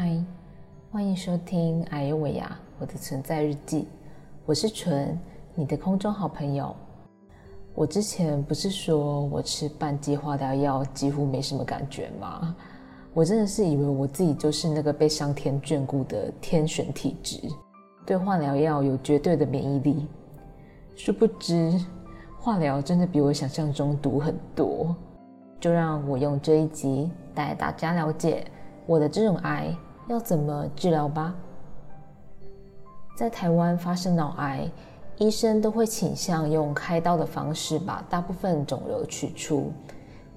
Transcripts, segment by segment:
嗨，欢迎收听艾尤维亚我的存在日记，我是纯，你的空中好朋友。我之前不是说我吃半剂化疗药几乎没什么感觉吗？我真的是以为我自己就是那个被上天眷顾的天选体质，对化疗药有绝对的免疫力。殊不知，化疗真的比我想象中毒很多。就让我用这一集带大家了解我的这种癌要怎么治疗吧。在台湾发生脑癌，医生都会倾向用开刀的方式把大部分肿瘤取出，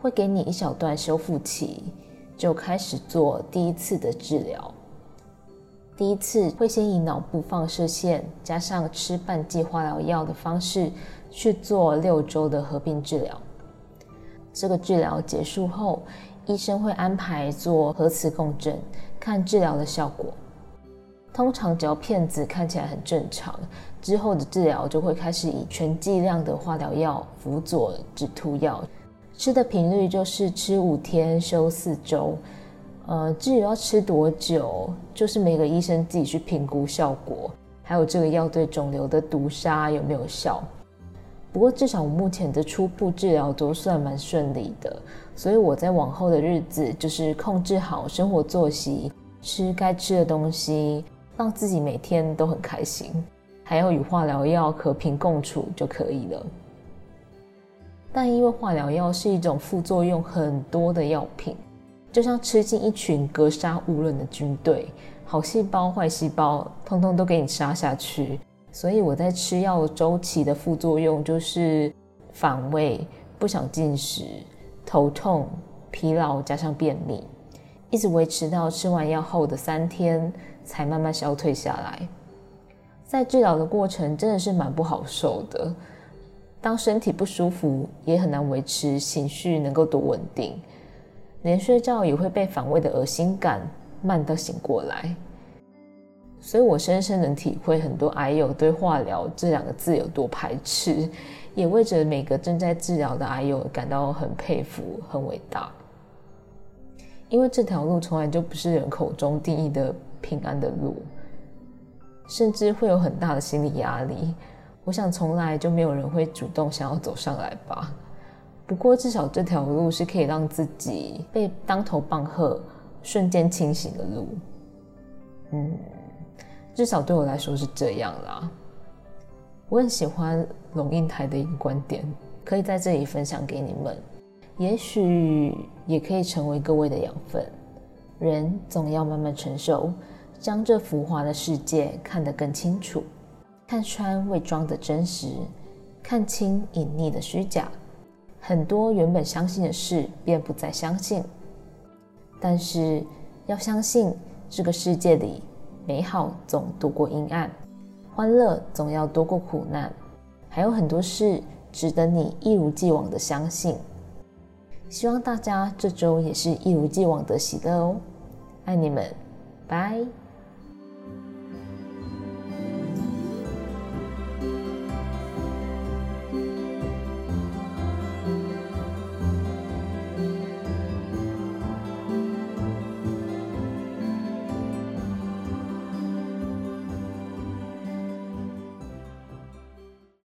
会给你一小段修复期，就开始做第一次的治疗。第一次会先以脑部放射线加上吃半剂化疗药的方式去做六周的合并治疗。这个治疗结束后，医生会安排做核磁共振，看治疗的效果。通常只要片子看起来很正常，之后的治疗就会开始以全剂量的化疗药辅佐止吐药，吃的频率就是吃五天休四周。呃，至于要吃多久，就是每个医生自己去评估效果，还有这个药对肿瘤的毒杀有没有效。不过至少我目前的初步治疗都算蛮顺利的，所以我在往后的日子就是控制好生活作息，吃该吃的东西，让自己每天都很开心，还要与化疗药和平共处就可以了。但因为化疗药是一种副作用很多的药品，就像吃进一群格杀勿论的军队，好细胞、坏细胞，通通都给你杀下去。所以我在吃药周期的副作用就是反胃、不想进食、头痛、疲劳加上便秘，一直维持到吃完药后的三天才慢慢消退下来。在治疗的过程真的是蛮不好受的，当身体不舒服也很难维持情绪能够多稳定，连睡觉也会被反胃的恶心感慢到醒过来。所以我深深能体会很多癌友对化疗这两个字有多排斥，也为着每个正在治疗的癌友感到很佩服、很伟大。因为这条路从来就不是人口中定义的平安的路，甚至会有很大的心理压力。我想从来就没有人会主动想要走上来吧。不过至少这条路是可以让自己被当头棒喝、瞬间清醒的路。嗯。至少对我来说是这样啦。我很喜欢龙应台的一个观点，可以在这里分享给你们，也许也可以成为各位的养分。人总要慢慢成熟，将这浮华的世界看得更清楚，看穿伪装的真实，看清隐匿的虚假。很多原本相信的事，便不再相信。但是要相信这个世界里。美好总多过阴暗，欢乐总要多过苦难，还有很多事值得你一如既往的相信。希望大家这周也是一如既往的喜乐哦，爱你们，拜。